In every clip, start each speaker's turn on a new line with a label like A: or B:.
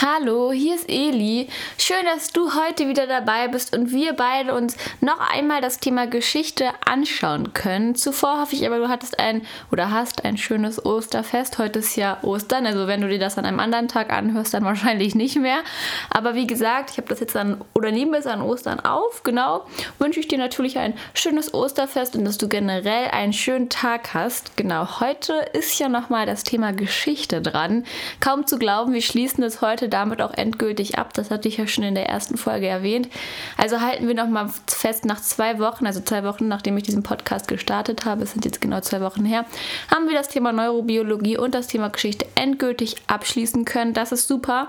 A: Hallo, hier ist Eli. Schön, dass du heute wieder dabei bist und wir beide uns noch einmal das Thema Geschichte anschauen können. Zuvor hoffe ich aber, du hattest ein oder hast ein schönes Osterfest. Heute ist ja Ostern, also wenn du dir das an einem anderen Tag anhörst, dann wahrscheinlich nicht mehr. Aber wie gesagt, ich habe das jetzt an oder nehmen wir es an Ostern auf. Genau. Wünsche ich dir natürlich ein schönes Osterfest und dass du generell einen schönen Tag hast. Genau, heute ist ja nochmal das Thema Geschichte dran. Kaum zu glauben, wir schließen es heute damit auch endgültig ab. Das hatte ich ja schon in der ersten Folge erwähnt. Also halten wir noch mal fest, nach zwei Wochen, also zwei Wochen nachdem ich diesen Podcast gestartet habe, es sind jetzt genau zwei Wochen her, haben wir das Thema Neurobiologie und das Thema Geschichte endgültig abschließen können. Das ist super.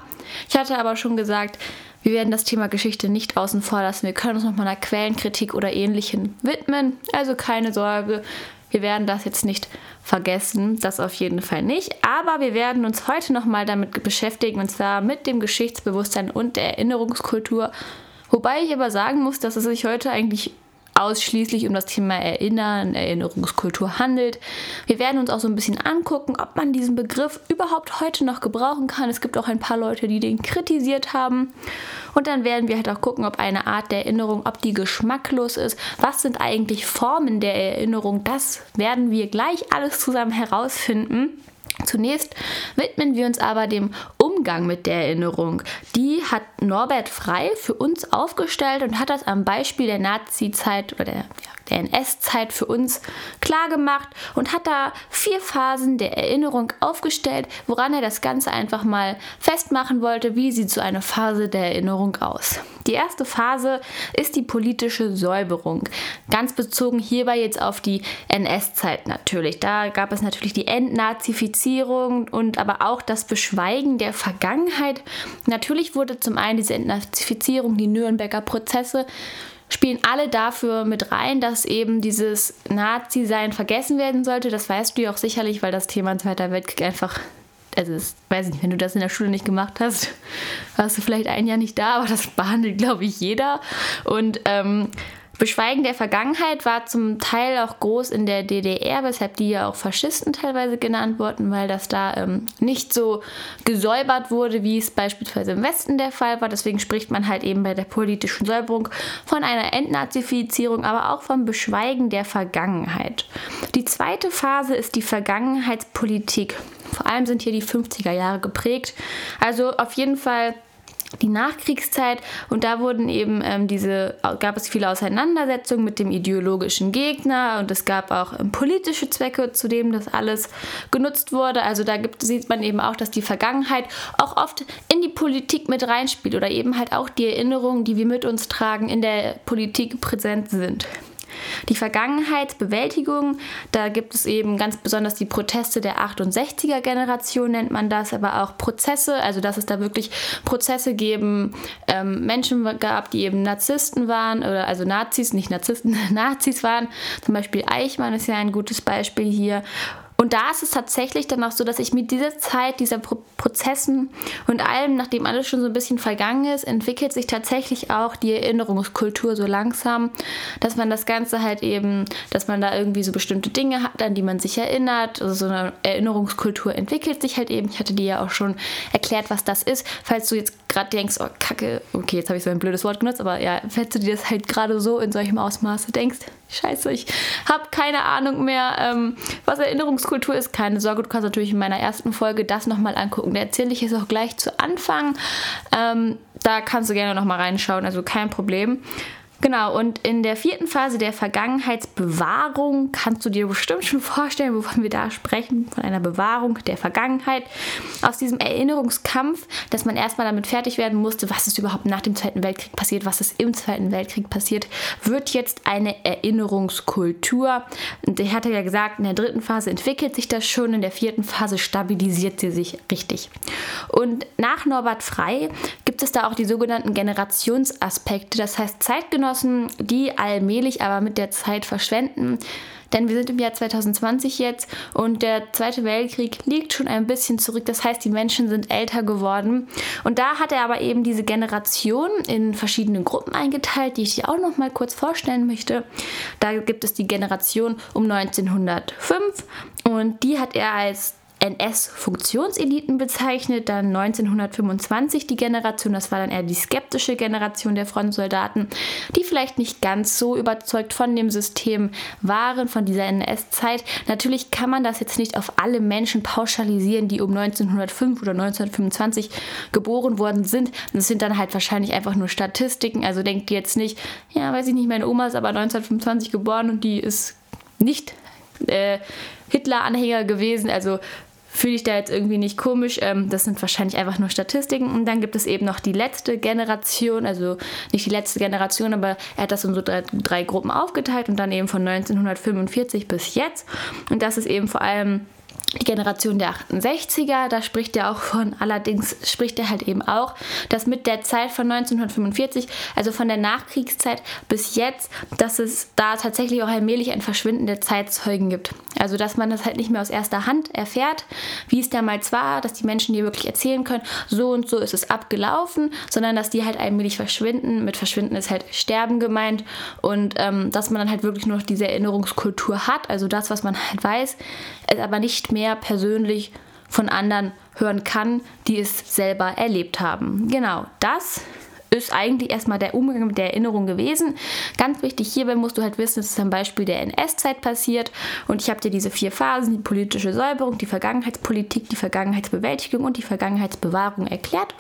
A: Ich hatte aber schon gesagt, wir werden das Thema Geschichte nicht außen vor lassen. Wir können uns noch mal einer Quellenkritik oder ähnlichem widmen. Also keine Sorge, wir werden das jetzt nicht vergessen, das auf jeden Fall nicht. Aber wir werden uns heute nochmal damit beschäftigen, und zwar mit dem Geschichtsbewusstsein und der Erinnerungskultur. Wobei ich aber sagen muss, dass es sich heute eigentlich ausschließlich um das Thema Erinnern, Erinnerungskultur handelt. Wir werden uns auch so ein bisschen angucken, ob man diesen Begriff überhaupt heute noch gebrauchen kann. Es gibt auch ein paar Leute, die den kritisiert haben. Und dann werden wir halt auch gucken, ob eine Art der Erinnerung, ob die geschmacklos ist. Was sind eigentlich Formen der Erinnerung? Das werden wir gleich alles zusammen herausfinden. Zunächst widmen wir uns aber dem Umgang mit der Erinnerung. Die hat Norbert Frei für uns aufgestellt und hat das am Beispiel der Nazi-Zeit oder der, der NS-Zeit für uns klar gemacht und hat da vier Phasen der Erinnerung aufgestellt, woran er das Ganze einfach mal festmachen wollte, wie sieht so eine Phase der Erinnerung aus. Die erste Phase ist die politische Säuberung. Ganz bezogen hierbei jetzt auf die NS-Zeit natürlich. Da gab es natürlich die Entnazifizierung und aber auch das Beschweigen der Vergangenheit. Natürlich wurde zum einen diese Entnazifizierung, die Nürnberger Prozesse, spielen alle dafür mit rein, dass eben dieses Nazi-Sein vergessen werden sollte. Das weißt du ja auch sicherlich, weil das Thema Zweiter Weltkrieg einfach also ich weiß nicht, wenn du das in der Schule nicht gemacht hast, warst du vielleicht ein Jahr nicht da, aber das behandelt, glaube ich, jeder. Und ähm, Beschweigen der Vergangenheit war zum Teil auch groß in der DDR, weshalb die ja auch Faschisten teilweise genannt wurden, weil das da ähm, nicht so gesäubert wurde, wie es beispielsweise im Westen der Fall war. Deswegen spricht man halt eben bei der politischen Säuberung von einer Entnazifizierung, aber auch vom Beschweigen der Vergangenheit. Die zweite Phase ist die Vergangenheitspolitik. Vor allem sind hier die 50er Jahre geprägt. Also auf jeden Fall die Nachkriegszeit und da wurden eben ähm, diese, gab es viele Auseinandersetzungen mit dem ideologischen Gegner und es gab auch ähm, politische Zwecke, zu dem das alles genutzt wurde. Also da gibt, sieht man eben auch, dass die Vergangenheit auch oft in die Politik mit reinspielt oder eben halt auch die Erinnerungen, die wir mit uns tragen, in der Politik präsent sind. Die Vergangenheitsbewältigung, da gibt es eben ganz besonders die Proteste der 68er Generation, nennt man das, aber auch Prozesse, also dass es da wirklich Prozesse geben, ähm, Menschen gab, die eben Narzissten waren, oder also Nazis, nicht Narzissten, Nazis waren. Zum Beispiel Eichmann ist ja ein gutes Beispiel hier. Und da ist es tatsächlich dann auch so, dass ich mit dieser Zeit, dieser Pro Prozessen und allem, nachdem alles schon so ein bisschen vergangen ist, entwickelt sich tatsächlich auch die Erinnerungskultur so langsam, dass man das Ganze halt eben, dass man da irgendwie so bestimmte Dinge hat, an die man sich erinnert. Also so eine Erinnerungskultur entwickelt sich halt eben. Ich hatte dir ja auch schon erklärt, was das ist. Falls du jetzt gerade denkst, oh Kacke, okay, jetzt habe ich so ein blödes Wort genutzt, aber ja, falls du dir das halt gerade so in solchem Ausmaße denkst, scheiße, ich habe keine Ahnung mehr, ähm, was Erinnerungskultur ist. Keine Sorge, du kannst natürlich in meiner ersten Folge das nochmal angucken. Da erzähle ich es auch gleich zu Anfang. Ähm, da kannst du gerne nochmal reinschauen, also kein Problem. Genau, und in der vierten Phase der Vergangenheitsbewahrung kannst du dir bestimmt schon vorstellen, wovon wir da sprechen, von einer Bewahrung der Vergangenheit. Aus diesem Erinnerungskampf, dass man erstmal damit fertig werden musste, was ist überhaupt nach dem Zweiten Weltkrieg passiert, was ist im Zweiten Weltkrieg passiert, wird jetzt eine Erinnerungskultur. Und ich hatte ja gesagt, in der dritten Phase entwickelt sich das schon, in der vierten Phase stabilisiert sie sich richtig. Und nach Norbert Frei gibt es da auch die sogenannten Generationsaspekte, das heißt Zeitgenossen die allmählich aber mit der Zeit verschwenden. Denn wir sind im Jahr 2020 jetzt und der Zweite Weltkrieg liegt schon ein bisschen zurück. Das heißt, die Menschen sind älter geworden. Und da hat er aber eben diese Generation in verschiedene Gruppen eingeteilt, die ich dir auch noch mal kurz vorstellen möchte. Da gibt es die Generation um 1905 und die hat er als NS-Funktionseliten bezeichnet, dann 1925 die Generation, das war dann eher die skeptische Generation der Frontsoldaten, die vielleicht nicht ganz so überzeugt von dem System waren, von dieser NS-Zeit. Natürlich kann man das jetzt nicht auf alle Menschen pauschalisieren, die um 1905 oder 1925 geboren worden sind. Das sind dann halt wahrscheinlich einfach nur Statistiken, also denkt ihr jetzt nicht, ja, weiß ich nicht, meine Oma ist aber 1925 geboren und die ist nicht äh, Hitler-Anhänger gewesen. Also fühle ich da jetzt irgendwie nicht komisch. Ähm, das sind wahrscheinlich einfach nur Statistiken. Und dann gibt es eben noch die letzte Generation, also nicht die letzte Generation, aber er hat das in so drei, drei Gruppen aufgeteilt und dann eben von 1945 bis jetzt. Und das ist eben vor allem die Generation der 68er, da spricht er auch von, allerdings spricht er halt eben auch, dass mit der Zeit von 1945, also von der Nachkriegszeit bis jetzt, dass es da tatsächlich auch allmählich ein Verschwinden der Zeitzeugen gibt. Also dass man das halt nicht mehr aus erster Hand erfährt, wie es damals war, dass die Menschen dir wirklich erzählen können, so und so ist es abgelaufen, sondern dass die halt allmählich verschwinden. Mit Verschwinden ist halt Sterben gemeint und ähm, dass man dann halt wirklich nur noch diese Erinnerungskultur hat, also das, was man halt weiß, es aber nicht mehr persönlich von anderen hören kann, die es selber erlebt haben. Genau, das ist eigentlich erstmal der Umgang mit der Erinnerung gewesen. Ganz wichtig hierbei musst du halt wissen, es ist am Beispiel der NS-Zeit passiert und ich habe dir diese vier Phasen, die politische Säuberung, die Vergangenheitspolitik, die Vergangenheitsbewältigung und die Vergangenheitsbewahrung erklärt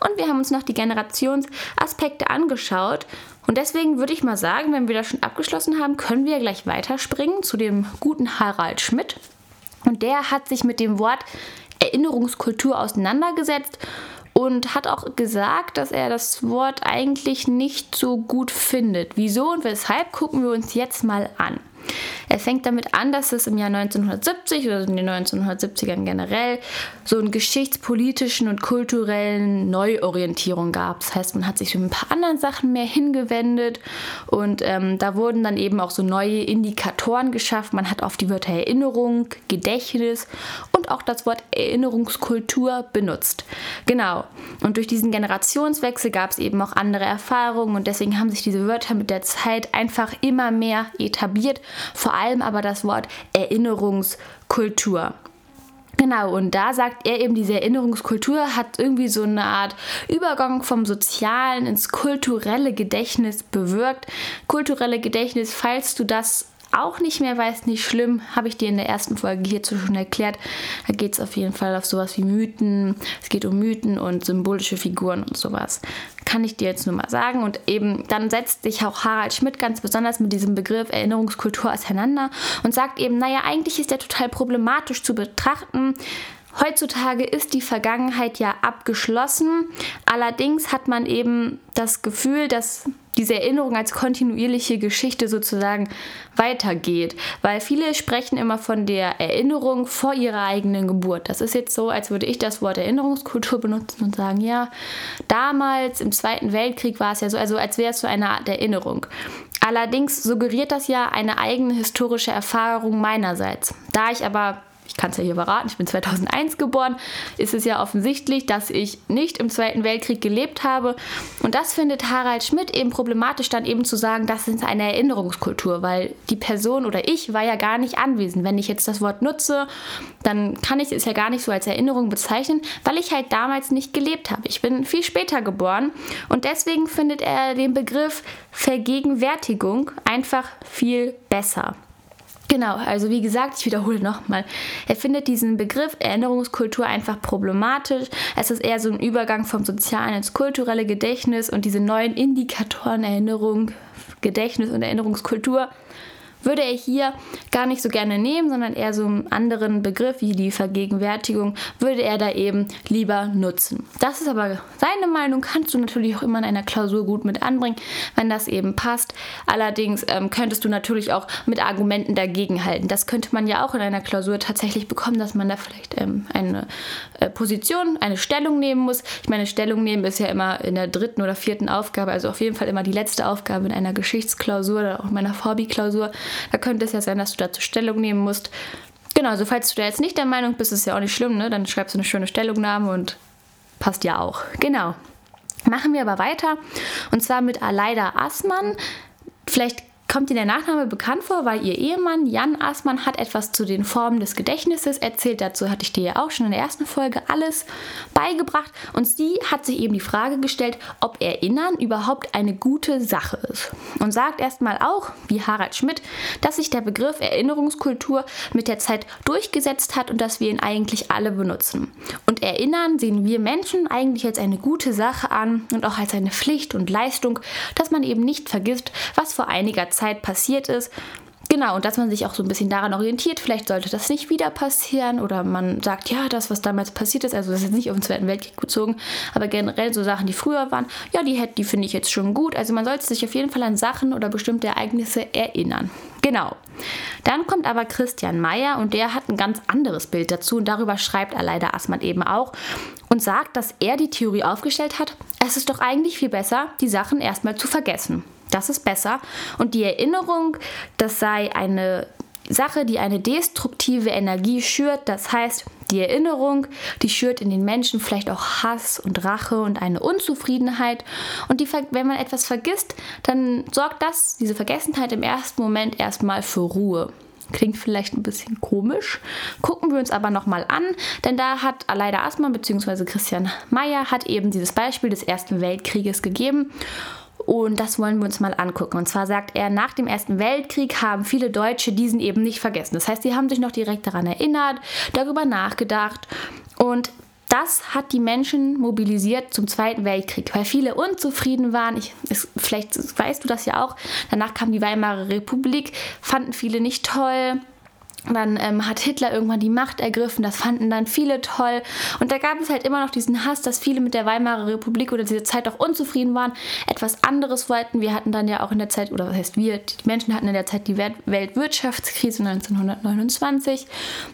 A: und wir haben uns noch die Generationsaspekte angeschaut und deswegen würde ich mal sagen, wenn wir das schon abgeschlossen haben, können wir gleich weiterspringen zu dem guten Harald Schmidt. Und der hat sich mit dem Wort Erinnerungskultur auseinandergesetzt und hat auch gesagt, dass er das Wort eigentlich nicht so gut findet. Wieso und weshalb gucken wir uns jetzt mal an. Er fängt damit an, dass es im Jahr 1970 oder in den 1970ern generell so einen geschichtspolitischen und kulturellen Neuorientierung gab. Das heißt, man hat sich mit ein paar anderen Sachen mehr hingewendet und ähm, da wurden dann eben auch so neue Indikatoren geschaffen. Man hat auf die Wörter Erinnerung, Gedächtnis und auch das Wort Erinnerungskultur benutzt. Genau. Und durch diesen Generationswechsel gab es eben auch andere Erfahrungen und deswegen haben sich diese Wörter mit der Zeit einfach immer mehr etabliert vor allem aber das Wort Erinnerungskultur. Genau, und da sagt er eben, diese Erinnerungskultur hat irgendwie so eine Art Übergang vom Sozialen ins kulturelle Gedächtnis bewirkt. Kulturelle Gedächtnis, falls du das auch nicht mehr weiß, nicht schlimm, habe ich dir in der ersten Folge hierzu schon erklärt. Da geht es auf jeden Fall auf sowas wie Mythen. Es geht um Mythen und symbolische Figuren und sowas. Kann ich dir jetzt nur mal sagen. Und eben dann setzt sich auch Harald Schmidt ganz besonders mit diesem Begriff Erinnerungskultur auseinander und sagt eben, naja, eigentlich ist der total problematisch zu betrachten. Heutzutage ist die Vergangenheit ja abgeschlossen. Allerdings hat man eben das Gefühl, dass diese Erinnerung als kontinuierliche Geschichte sozusagen weitergeht. Weil viele sprechen immer von der Erinnerung vor ihrer eigenen Geburt. Das ist jetzt so, als würde ich das Wort Erinnerungskultur benutzen und sagen, ja, damals im Zweiten Weltkrieg war es ja so, also als wäre es so eine Art Erinnerung. Allerdings suggeriert das ja eine eigene historische Erfahrung meinerseits. Da ich aber ich kann es ja hier verraten, ich bin 2001 geboren, ist es ja offensichtlich, dass ich nicht im Zweiten Weltkrieg gelebt habe. Und das findet Harald Schmidt eben problematisch, dann eben zu sagen, das ist eine Erinnerungskultur, weil die Person oder ich war ja gar nicht anwesend. Wenn ich jetzt das Wort nutze, dann kann ich es ja gar nicht so als Erinnerung bezeichnen, weil ich halt damals nicht gelebt habe. Ich bin viel später geboren und deswegen findet er den Begriff Vergegenwärtigung einfach viel besser. Genau, also wie gesagt, ich wiederhole nochmal. Er findet diesen Begriff Erinnerungskultur einfach problematisch. Es ist eher so ein Übergang vom sozialen ins kulturelle Gedächtnis und diese neuen Indikatoren Erinnerung, Gedächtnis und Erinnerungskultur würde er hier gar nicht so gerne nehmen, sondern eher so einen anderen Begriff wie die Vergegenwärtigung würde er da eben lieber nutzen. Das ist aber seine Meinung, kannst du natürlich auch immer in einer Klausur gut mit anbringen, wenn das eben passt. Allerdings ähm, könntest du natürlich auch mit Argumenten dagegen halten. Das könnte man ja auch in einer Klausur tatsächlich bekommen, dass man da vielleicht ähm, eine äh, Position, eine Stellung nehmen muss. Ich meine, Stellung nehmen ist ja immer in der dritten oder vierten Aufgabe, also auf jeden Fall immer die letzte Aufgabe in einer Geschichtsklausur oder auch in meiner Hobbyklausur. Da könnte es ja sein, dass du dazu Stellung nehmen musst. Genau, also falls du da jetzt nicht der Meinung bist, ist ja auch nicht schlimm, ne? Dann schreibst du eine schöne Stellungnahme und passt ja auch. Genau. Machen wir aber weiter. Und zwar mit Aleida Assmann. Vielleicht kommt dir der Nachname bekannt vor, weil ihr Ehemann Jan Aßmann hat etwas zu den Formen des Gedächtnisses erzählt. Dazu hatte ich dir ja auch schon in der ersten Folge alles beigebracht. Und sie hat sich eben die Frage gestellt, ob Erinnern überhaupt eine gute Sache ist. Und sagt erstmal auch, wie Harald Schmidt, dass sich der Begriff Erinnerungskultur mit der Zeit durchgesetzt hat und dass wir ihn eigentlich alle benutzen. Und Erinnern sehen wir Menschen eigentlich als eine gute Sache an und auch als eine Pflicht und Leistung, dass man eben nicht vergisst, was vor einiger Zeit Zeit passiert ist. Genau, und dass man sich auch so ein bisschen daran orientiert, vielleicht sollte das nicht wieder passieren oder man sagt, ja, das, was damals passiert ist, also das ist jetzt nicht auf den Zweiten Weltkrieg bezogen, aber generell so Sachen, die früher waren, ja, die, die finde ich jetzt schon gut. Also man sollte sich auf jeden Fall an Sachen oder bestimmte Ereignisse erinnern. Genau. Dann kommt aber Christian Meyer und der hat ein ganz anderes Bild dazu und darüber schreibt er leider Assmann eben auch und sagt, dass er die Theorie aufgestellt hat, es ist doch eigentlich viel besser, die Sachen erstmal zu vergessen. Das ist besser. Und die Erinnerung, das sei eine Sache, die eine destruktive Energie schürt. Das heißt, die Erinnerung, die schürt in den Menschen vielleicht auch Hass und Rache und eine Unzufriedenheit. Und die, wenn man etwas vergisst, dann sorgt das, diese Vergessenheit im ersten Moment erstmal für Ruhe. Klingt vielleicht ein bisschen komisch. Gucken wir uns aber nochmal an, denn da hat Aleida Aßmann bzw. Christian Mayer hat eben dieses Beispiel des Ersten Weltkrieges gegeben. Und das wollen wir uns mal angucken. Und zwar sagt er, nach dem Ersten Weltkrieg haben viele Deutsche diesen eben nicht vergessen. Das heißt, sie haben sich noch direkt daran erinnert, darüber nachgedacht. Und das hat die Menschen mobilisiert zum Zweiten Weltkrieg, weil viele unzufrieden waren. Ich, es, vielleicht weißt du das ja auch. Danach kam die Weimarer Republik, fanden viele nicht toll. Dann ähm, hat Hitler irgendwann die Macht ergriffen, das fanden dann viele toll. Und da gab es halt immer noch diesen Hass, dass viele mit der Weimarer Republik oder dieser Zeit auch unzufrieden waren, etwas anderes wollten. Wir hatten dann ja auch in der Zeit, oder was heißt wir, die Menschen hatten in der Zeit die Weltwirtschaftskrise 1929.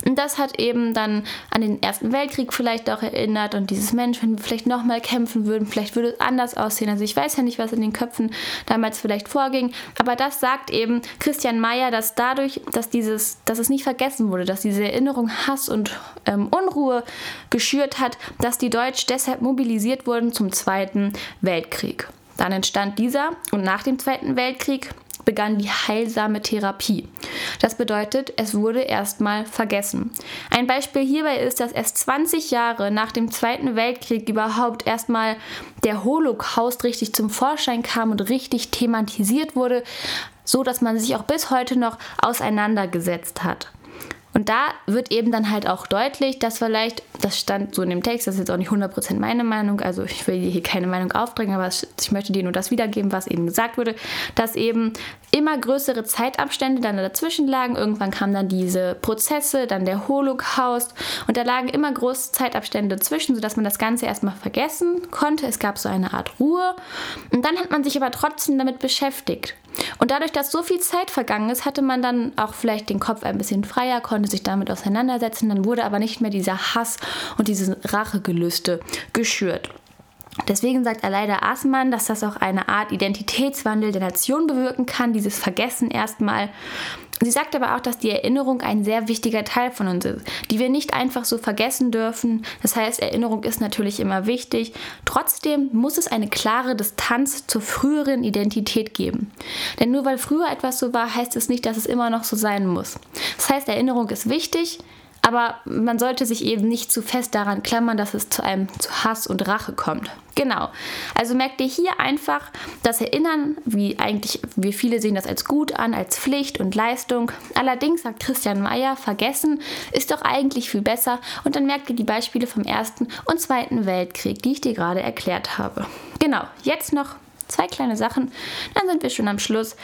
A: Und das hat eben dann an den Ersten Weltkrieg vielleicht auch erinnert und dieses Mensch, wenn wir vielleicht nochmal kämpfen würden, vielleicht würde es anders aussehen. Also ich weiß ja nicht, was in den Köpfen damals vielleicht vorging, aber das sagt eben Christian Mayer, dass dadurch, dass dieses, dass es nicht nicht vergessen wurde, dass diese Erinnerung Hass und ähm, Unruhe geschürt hat, dass die Deutschen deshalb mobilisiert wurden zum Zweiten Weltkrieg. Dann entstand dieser und nach dem Zweiten Weltkrieg begann die heilsame Therapie. Das bedeutet, es wurde erstmal vergessen. Ein Beispiel hierbei ist, dass erst 20 Jahre nach dem Zweiten Weltkrieg überhaupt erstmal der Holocaust richtig zum Vorschein kam und richtig thematisiert wurde, so dass man sich auch bis heute noch auseinandergesetzt hat. Und da wird eben dann halt auch deutlich, dass vielleicht, das stand so in dem Text, das ist jetzt auch nicht 100% meine Meinung, also ich will hier keine Meinung aufdrängen, aber ich möchte dir nur das wiedergeben, was eben gesagt wurde, dass eben immer größere Zeitabstände dann dazwischen lagen. Irgendwann kamen dann diese Prozesse, dann der Holocaust und da lagen immer große Zeitabstände dazwischen, sodass man das Ganze erstmal vergessen konnte. Es gab so eine Art Ruhe und dann hat man sich aber trotzdem damit beschäftigt. Und dadurch, dass so viel Zeit vergangen ist, hatte man dann auch vielleicht den Kopf ein bisschen freier, konnte sich damit auseinandersetzen. Dann wurde aber nicht mehr dieser Hass und diese Rachegelüste geschürt. Deswegen sagt Aleida Aßmann, dass das auch eine Art Identitätswandel der Nation bewirken kann, dieses Vergessen erstmal. Sie sagt aber auch, dass die Erinnerung ein sehr wichtiger Teil von uns ist, die wir nicht einfach so vergessen dürfen. Das heißt, Erinnerung ist natürlich immer wichtig. Trotzdem muss es eine klare Distanz zur früheren Identität geben. Denn nur weil früher etwas so war, heißt es nicht, dass es immer noch so sein muss. Das heißt, Erinnerung ist wichtig, aber man sollte sich eben nicht zu fest daran klammern, dass es zu einem zu Hass und Rache kommt. Genau. Also merkt ihr hier einfach das Erinnern, wie eigentlich wir viele sehen das als gut an, als Pflicht und Leistung. Allerdings sagt Christian Mayer, vergessen ist doch eigentlich viel besser. Und dann merkt ihr die Beispiele vom Ersten und Zweiten Weltkrieg, die ich dir gerade erklärt habe. Genau. Jetzt noch zwei kleine Sachen, dann sind wir schon am Schluss.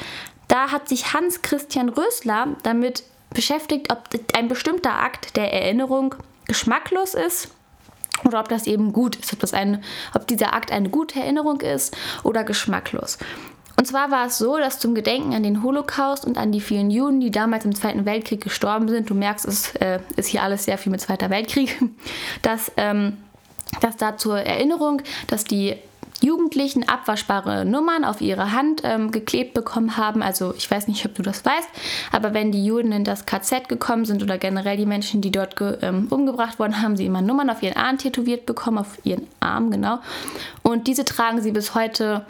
A: Da hat sich Hans Christian Rösler damit beschäftigt, ob ein bestimmter Akt der Erinnerung geschmacklos ist oder ob das eben gut ist, ob, das ein, ob dieser Akt eine gute Erinnerung ist oder geschmacklos. Und zwar war es so, dass zum Gedenken an den Holocaust und an die vielen Juden, die damals im Zweiten Weltkrieg gestorben sind, du merkst, es äh, ist hier alles sehr viel mit Zweiter Weltkrieg, dass, ähm, dass da zur Erinnerung, dass die Jugendlichen abwaschbare Nummern auf ihre Hand ähm, geklebt bekommen haben. Also ich weiß nicht, ob du das weißt, aber wenn die Juden in das KZ gekommen sind oder generell die Menschen, die dort ähm, umgebracht wurden, haben sie immer Nummern auf ihren Arm tätowiert bekommen, auf ihren Arm, genau. Und diese tragen sie bis heute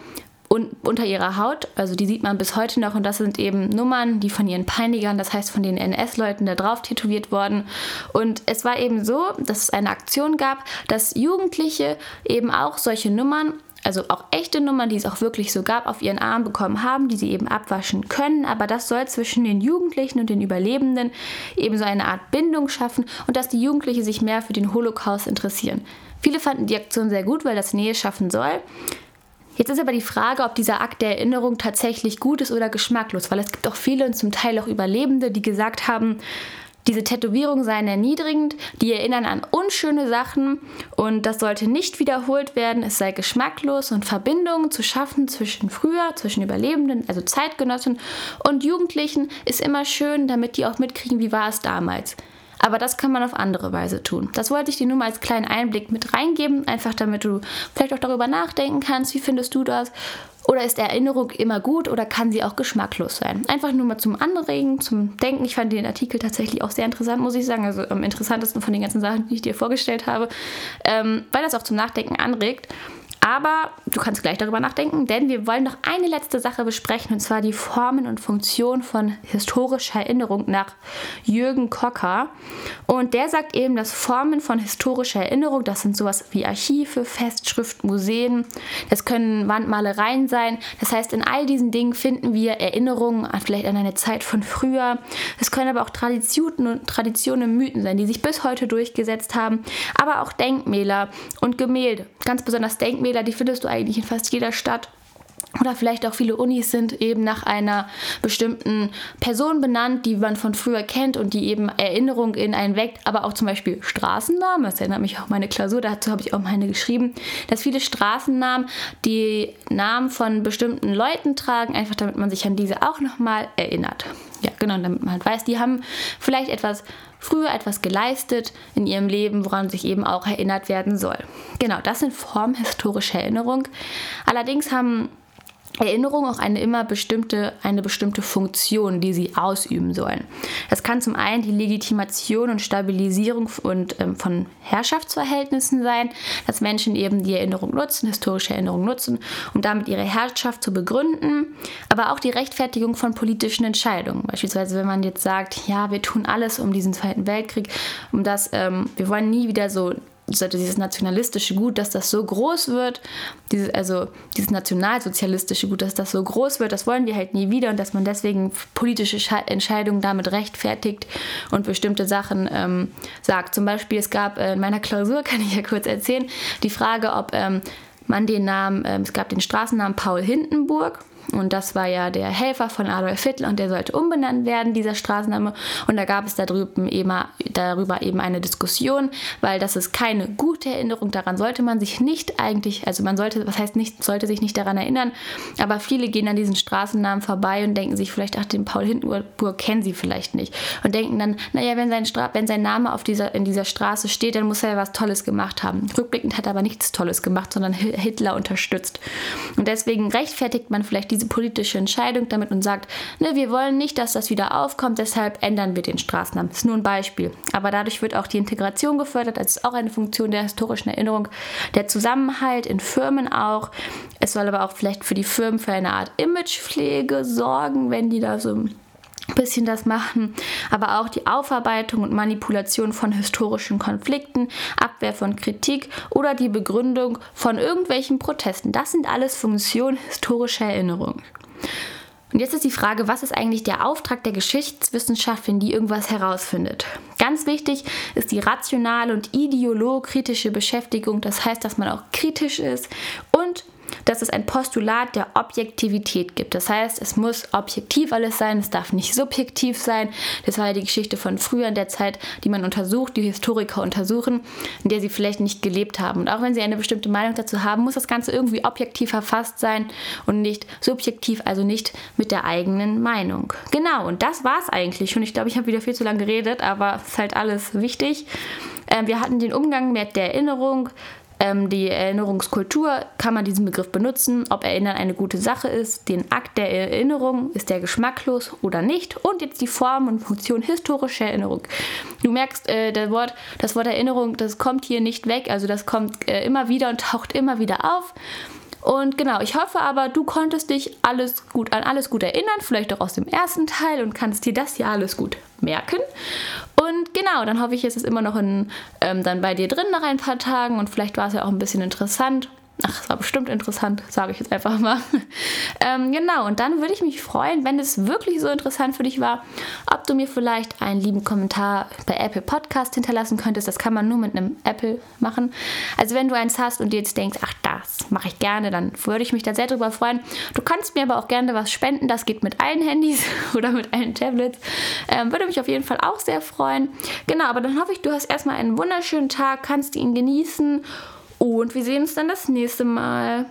A: und unter ihrer Haut. Also die sieht man bis heute noch und das sind eben Nummern, die von ihren Peinigern, das heißt von den NS-Leuten da drauf tätowiert wurden. Und es war eben so, dass es eine Aktion gab, dass Jugendliche eben auch solche Nummern also auch echte Nummern, die es auch wirklich so gab, auf ihren Arm bekommen haben, die sie eben abwaschen können. Aber das soll zwischen den Jugendlichen und den Überlebenden eben so eine Art Bindung schaffen und dass die Jugendlichen sich mehr für den Holocaust interessieren. Viele fanden die Aktion sehr gut, weil das Nähe schaffen soll. Jetzt ist aber die Frage, ob dieser Akt der Erinnerung tatsächlich gut ist oder geschmacklos, weil es gibt auch viele und zum Teil auch Überlebende, die gesagt haben, diese Tätowierungen seien erniedrigend, die erinnern an unschöne Sachen und das sollte nicht wiederholt werden. Es sei geschmacklos und Verbindungen zu schaffen zwischen früher, zwischen Überlebenden, also Zeitgenossen und Jugendlichen ist immer schön, damit die auch mitkriegen, wie war es damals. Aber das kann man auf andere Weise tun. Das wollte ich dir nur mal als kleinen Einblick mit reingeben, einfach damit du vielleicht auch darüber nachdenken kannst, wie findest du das oder ist Erinnerung immer gut oder kann sie auch geschmacklos sein? Einfach nur mal zum Anregen, zum Denken. Ich fand den Artikel tatsächlich auch sehr interessant, muss ich sagen. Also am interessantesten von den ganzen Sachen, die ich dir vorgestellt habe, ähm, weil das auch zum Nachdenken anregt. Aber du kannst gleich darüber nachdenken, denn wir wollen noch eine letzte Sache besprechen, und zwar die Formen und Funktion von historischer Erinnerung nach Jürgen Kocker. Und der sagt eben, dass Formen von historischer Erinnerung, das sind sowas wie Archive, Festschriften, Museen, das können Wandmalereien sein. Das heißt, in all diesen Dingen finden wir Erinnerungen an vielleicht an eine Zeit von früher. Es können aber auch Traditionen und Traditionen, Mythen sein, die sich bis heute durchgesetzt haben, aber auch Denkmäler und Gemälde. Ganz besonders Denkmäler Denkmäler, die findest du eigentlich in fast jeder Stadt. Oder vielleicht auch viele Unis sind eben nach einer bestimmten Person benannt, die man von früher kennt und die eben Erinnerung in einen weckt. Aber auch zum Beispiel Straßennamen, das erinnert mich auch meine Klausur, dazu habe ich auch meine geschrieben, dass viele Straßennamen die Namen von bestimmten Leuten tragen, einfach damit man sich an diese auch nochmal erinnert. Ja, genau, damit man halt weiß, die haben vielleicht etwas früher etwas geleistet in ihrem Leben, woran sich eben auch erinnert werden soll. Genau, das sind Formen historischer Erinnerung. Allerdings haben Erinnerung auch eine immer bestimmte, eine bestimmte Funktion, die sie ausüben sollen. Das kann zum einen die Legitimation und Stabilisierung und, ähm, von Herrschaftsverhältnissen sein, dass Menschen eben die Erinnerung nutzen, historische Erinnerung nutzen, um damit ihre Herrschaft zu begründen, aber auch die Rechtfertigung von politischen Entscheidungen. Beispielsweise, wenn man jetzt sagt, ja, wir tun alles um diesen Zweiten Weltkrieg, um das, ähm, wir wollen nie wieder so dieses nationalistische Gut, dass das so groß wird, dieses, also dieses nationalsozialistische Gut, dass das so groß wird, das wollen wir halt nie wieder und dass man deswegen politische Entscheidungen damit rechtfertigt und bestimmte Sachen ähm, sagt. Zum Beispiel, es gab äh, in meiner Klausur, kann ich ja kurz erzählen, die Frage, ob ähm, man den Namen, äh, es gab den Straßennamen Paul Hindenburg und das war ja der Helfer von Adolf Hitler und der sollte umbenannt werden, dieser Straßenname. Und da gab es darüber eben, darüber eben eine Diskussion, weil das ist keine gute Erinnerung. Daran sollte man sich nicht eigentlich, also man sollte, was heißt nicht, sollte sich nicht daran erinnern, aber viele gehen an diesen Straßennamen vorbei und denken sich vielleicht, ach, den Paul Hindenburg kennen sie vielleicht nicht. Und denken dann, naja, wenn sein, Stra wenn sein Name auf dieser, in dieser Straße steht, dann muss er ja was Tolles gemacht haben. Rückblickend hat er aber nichts Tolles gemacht, sondern Hitler unterstützt. Und deswegen rechtfertigt man vielleicht diese politische Entscheidung damit und sagt, ne, wir wollen nicht, dass das wieder aufkommt, deshalb ändern wir den Straßennamen. Das ist nur ein Beispiel. Aber dadurch wird auch die Integration gefördert, das ist auch eine Funktion der historischen Erinnerung, der Zusammenhalt in Firmen auch. Es soll aber auch vielleicht für die Firmen für eine Art Imagepflege sorgen, wenn die da so bisschen das machen, aber auch die Aufarbeitung und Manipulation von historischen Konflikten, Abwehr von Kritik oder die Begründung von irgendwelchen Protesten. Das sind alles Funktionen historischer Erinnerung. Und jetzt ist die Frage, was ist eigentlich der Auftrag der Geschichtswissenschaft, wenn die irgendwas herausfindet? Ganz wichtig ist die rationale und ideologkritische Beschäftigung. Das heißt, dass man auch kritisch ist und dass es ein Postulat der Objektivität gibt. Das heißt, es muss objektiv alles sein, es darf nicht subjektiv sein. Das war ja die Geschichte von früher in der Zeit, die man untersucht, die Historiker untersuchen, in der sie vielleicht nicht gelebt haben. Und auch wenn sie eine bestimmte Meinung dazu haben, muss das Ganze irgendwie objektiv verfasst sein und nicht subjektiv, also nicht mit der eigenen Meinung. Genau, und das war es eigentlich schon. Ich glaube, ich habe wieder viel zu lange geredet, aber es ist halt alles wichtig. Ähm, wir hatten den Umgang mit der Erinnerung, ähm, die Erinnerungskultur kann man diesen Begriff benutzen, ob Erinnern eine gute Sache ist, den Akt der Erinnerung, ist der geschmacklos oder nicht und jetzt die Form und Funktion historischer Erinnerung. Du merkst, äh, das, Wort, das Wort Erinnerung, das kommt hier nicht weg, also das kommt äh, immer wieder und taucht immer wieder auf. Und genau, ich hoffe aber, du konntest dich alles gut an alles gut erinnern, vielleicht auch aus dem ersten Teil und kannst dir das hier alles gut merken. Und genau, dann hoffe ich, ist es immer noch in, ähm, dann bei dir drin nach ein paar Tagen und vielleicht war es ja auch ein bisschen interessant. Ach, es war bestimmt interessant, sage ich jetzt einfach mal. ähm, genau, und dann würde ich mich freuen, wenn es wirklich so interessant für dich war, ob du mir vielleicht einen lieben Kommentar bei Apple Podcast hinterlassen könntest. Das kann man nur mit einem Apple machen. Also wenn du eins hast und dir jetzt denkst, ach, das mache ich gerne, dann würde ich mich da sehr drüber freuen. Du kannst mir aber auch gerne was spenden. Das geht mit allen Handys oder mit allen Tablets. Ähm, würde mich auf jeden Fall auch sehr freuen. Genau, aber dann hoffe ich, du hast erstmal einen wunderschönen Tag, kannst ihn genießen und wir sehen uns dann das nächste Mal.